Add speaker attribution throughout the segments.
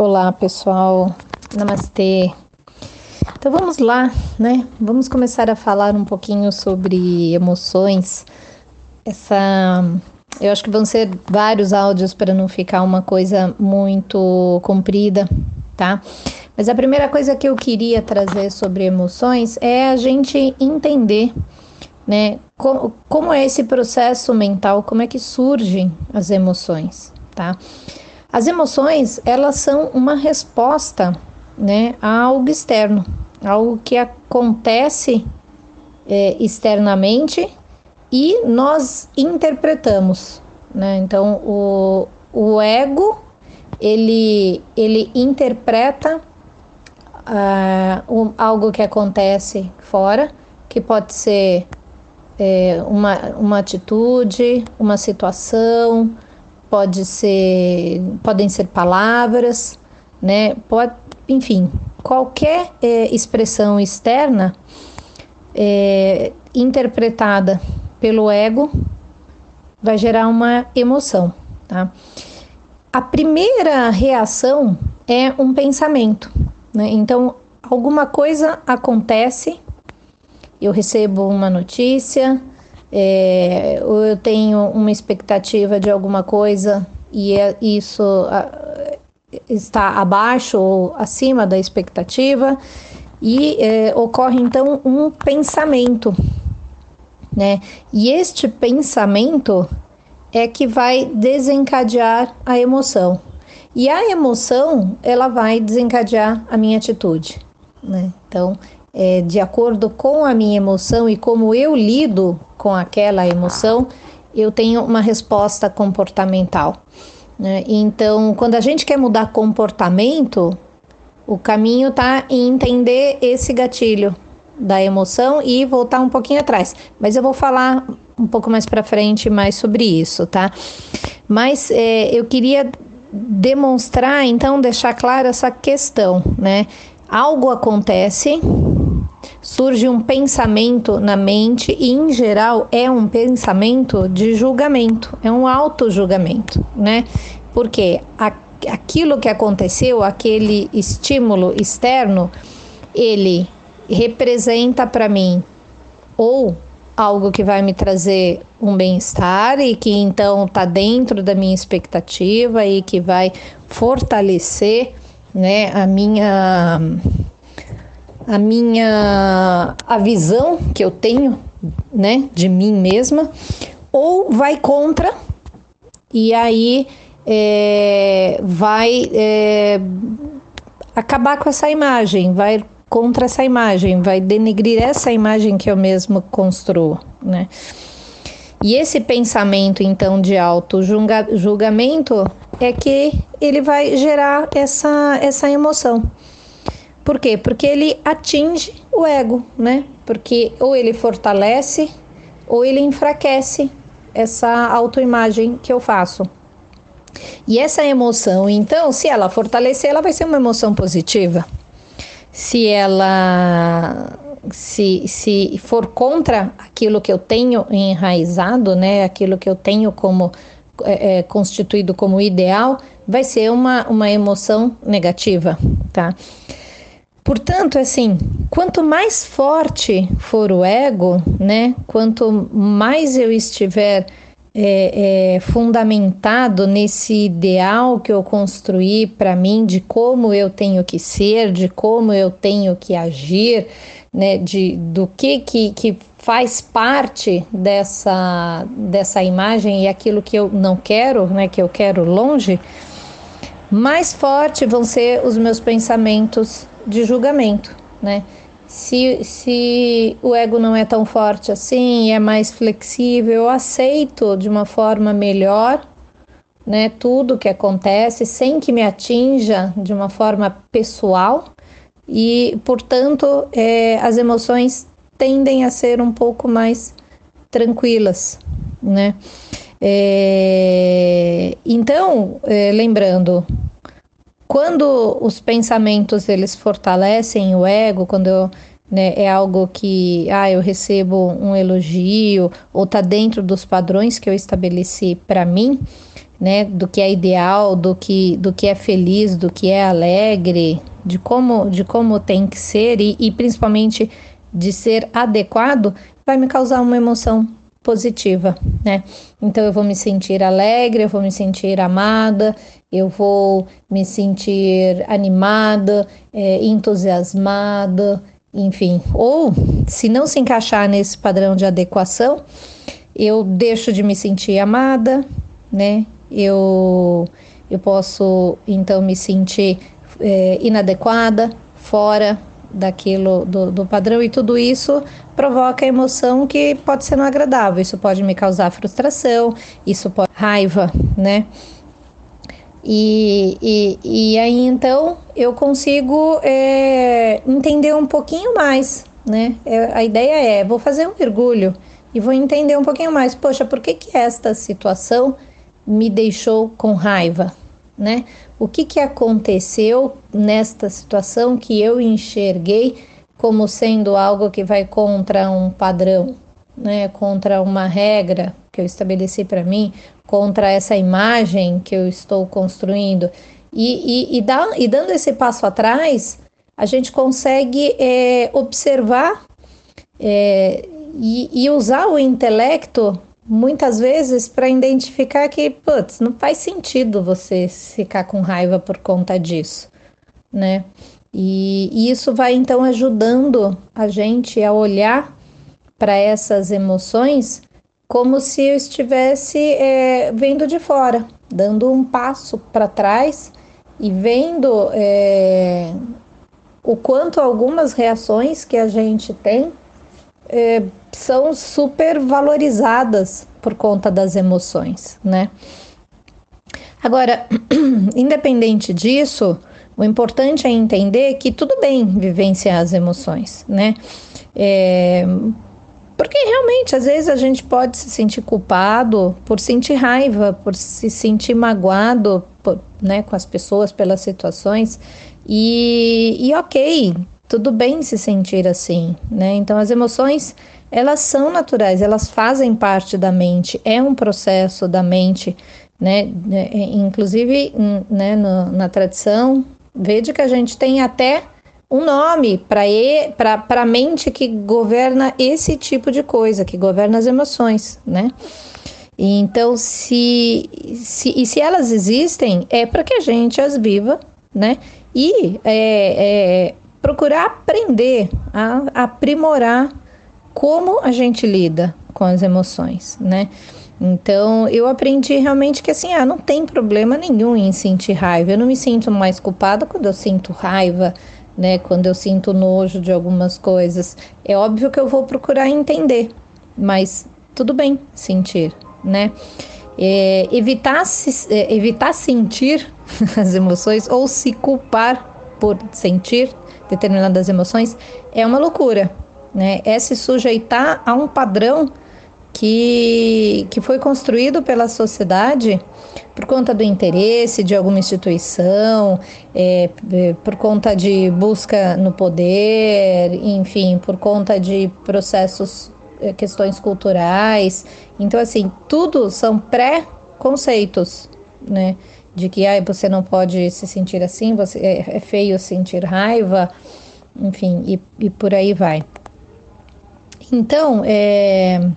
Speaker 1: Olá, pessoal. Namastê. Então vamos lá, né? Vamos começar a falar um pouquinho sobre emoções. Essa eu acho que vão ser vários áudios para não ficar uma coisa muito comprida, tá? Mas a primeira coisa que eu queria trazer sobre emoções é a gente entender, né, como, como é esse processo mental, como é que surgem as emoções, tá? As emoções, elas são uma resposta, né, a algo externo, algo que acontece é, externamente e nós interpretamos, né? Então o, o ego ele ele interpreta uh, um, algo que acontece fora, que pode ser é, uma, uma atitude, uma situação, pode ser, podem ser palavras, né? Pode, enfim, qualquer é, expressão externa é, interpretada pelo ego vai gerar uma emoção, tá? A primeira reação é um pensamento, né? Então, alguma coisa acontece, eu recebo uma notícia, é, ou eu tenho uma expectativa de alguma coisa e é, isso a, está abaixo ou acima da expectativa, e é, ocorre então um pensamento, né? E este pensamento é que vai desencadear a emoção. E a emoção, ela vai desencadear a minha atitude, né? Então, é, de acordo com a minha emoção e como eu lido com aquela emoção, eu tenho uma resposta comportamental. Né? Então, quando a gente quer mudar comportamento, o caminho está em entender esse gatilho da emoção e voltar um pouquinho atrás. Mas eu vou falar um pouco mais para frente mais sobre isso, tá? Mas é, eu queria demonstrar, então, deixar clara essa questão, né? Algo acontece surge um pensamento na mente e, em geral, é um pensamento de julgamento, é um auto-julgamento, né? Porque aquilo que aconteceu, aquele estímulo externo, ele representa para mim ou algo que vai me trazer um bem-estar e que então está dentro da minha expectativa e que vai fortalecer né, a minha a minha a visão que eu tenho, né, de mim mesma, ou vai contra e aí é, vai é, acabar com essa imagem, vai contra essa imagem, vai denegrir essa imagem que eu mesmo construo, né? E esse pensamento então de auto julgamento é que ele vai gerar essa essa emoção. Por quê? Porque ele atinge o ego, né? Porque ou ele fortalece ou ele enfraquece essa autoimagem que eu faço. E essa emoção, então, se ela fortalecer, ela vai ser uma emoção positiva. Se ela se, se for contra aquilo que eu tenho enraizado, né, aquilo que eu tenho como é, é constituído como ideal, vai ser uma, uma emoção negativa, tá? Portanto, assim, quanto mais forte for o ego, né, quanto mais eu estiver é, é, fundamentado nesse ideal que eu construí para mim de como eu tenho que ser, de como eu tenho que agir, né, de, do que, que, que faz parte dessa, dessa imagem e aquilo que eu não quero, né, que eu quero longe, mais forte vão ser os meus pensamentos de julgamento, né? Se, se o ego não é tão forte assim, é mais flexível, eu aceito de uma forma melhor, né? Tudo que acontece sem que me atinja de uma forma pessoal e, portanto, é, as emoções tendem a ser um pouco mais tranquilas, né? É, então, é, lembrando, quando os pensamentos eles fortalecem o ego, quando eu, né? É algo que, ah, eu recebo um elogio ou tá dentro dos padrões que eu estabeleci para mim, né? Do que é ideal, do que, do que é feliz, do que é alegre, de como, de como tem que ser e, e principalmente de ser adequado, vai me causar uma emoção positiva, né? Então eu vou me sentir alegre, eu vou me sentir amada, eu vou me sentir animada, é, entusiasmada, enfim. Ou se não se encaixar nesse padrão de adequação, eu deixo de me sentir amada, né? Eu, eu posso então me sentir é, inadequada, fora daquilo do, do padrão e tudo isso provoca emoção que pode ser não agradável. Isso pode me causar frustração, isso pode raiva, né? E, e, e aí então eu consigo é, entender um pouquinho mais, né? É, a ideia é, vou fazer um mergulho e vou entender um pouquinho mais. Poxa, por que que esta situação me deixou com raiva, né? O que que aconteceu nesta situação que eu enxerguei como sendo algo que vai contra um padrão, né? Contra uma regra que eu estabeleci para mim, contra essa imagem que eu estou construindo. E, e, e, dá, e dando esse passo atrás, a gente consegue é, observar é, e, e, usar o intelecto muitas vezes para identificar que, putz, não faz sentido você ficar com raiva por conta disso, né? E, e isso vai então ajudando a gente a olhar para essas emoções como se eu estivesse é, vendo de fora, dando um passo para trás e vendo é, o quanto algumas reações que a gente tem é, são super valorizadas por conta das emoções, né? Agora, independente disso, o importante é entender que tudo bem vivenciar as emoções, né? É, porque realmente, às vezes, a gente pode se sentir culpado por sentir raiva, por se sentir magoado por, né, com as pessoas, pelas situações. E, e ok, tudo bem se sentir assim, né? Então, as emoções, elas são naturais, elas fazem parte da mente, é um processo da mente, né? É, inclusive, né, no, na tradição védica, a gente tem até um nome para a mente que governa esse tipo de coisa, que governa as emoções, né? Então, se, se, e se elas existem, é para que a gente as viva, né? E é, é, procurar aprender a aprimorar como a gente lida com as emoções, né? Então, eu aprendi realmente que assim, ah, não tem problema nenhum em sentir raiva. Eu não me sinto mais culpada quando eu sinto raiva, né? Quando eu sinto nojo de algumas coisas, é óbvio que eu vou procurar entender, mas tudo bem sentir, né? É, evitar, se, é, evitar sentir as emoções ou se culpar por sentir determinadas emoções é uma loucura, né? É se sujeitar a um padrão que, que foi construído pela sociedade por conta do interesse de alguma instituição, é, é, por conta de busca no poder, enfim, por conta de processos, é, questões culturais. Então, assim, tudo são pré-conceitos, né? De que ah, você não pode se sentir assim, você, é, é feio sentir raiva, enfim, e, e por aí vai. Então, é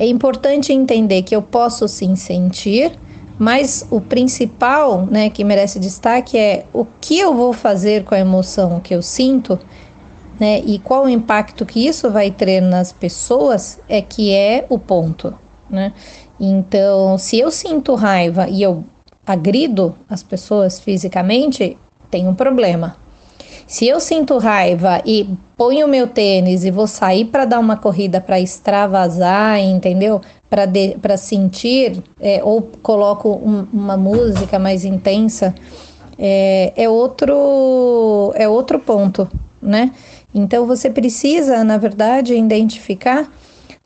Speaker 1: é importante entender que eu posso sim sentir, mas o principal, né, que merece destaque é o que eu vou fazer com a emoção que eu sinto, né, e qual o impacto que isso vai ter nas pessoas é que é o ponto, né? Então, se eu sinto raiva e eu agrido as pessoas fisicamente, tem um problema, se eu sinto raiva e ponho meu tênis e vou sair para dar uma corrida para extravasar, entendeu? Para sentir, é, ou coloco um, uma música mais intensa, é, é, outro, é outro ponto, né? Então você precisa, na verdade, identificar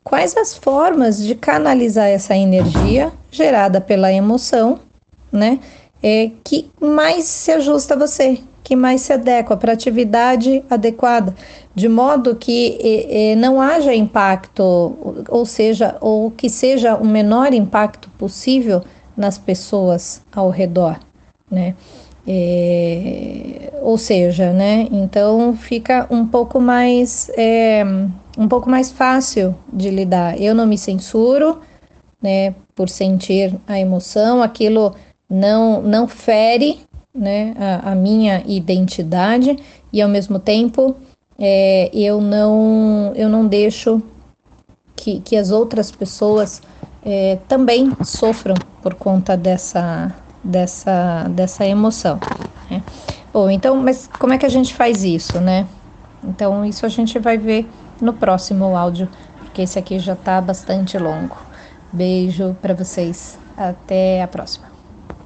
Speaker 1: quais as formas de canalizar essa energia gerada pela emoção, né? É, que mais se ajusta a você, que mais se adequa para atividade adequada, de modo que não haja impacto, ou seja, ou que seja o menor impacto possível nas pessoas ao redor, né? É, ou seja, né? Então fica um pouco mais é, um pouco mais fácil de lidar. Eu não me censuro, né? Por sentir a emoção, aquilo não não fere, né? A, a minha identidade e ao mesmo tempo é, eu não eu não deixo que, que as outras pessoas é, também sofram por conta dessa dessa, dessa emoção. Né? Bom, então, mas como é que a gente faz isso, né? Então, isso a gente vai ver no próximo áudio, porque esse aqui já está bastante longo. Beijo para vocês. Até a próxima.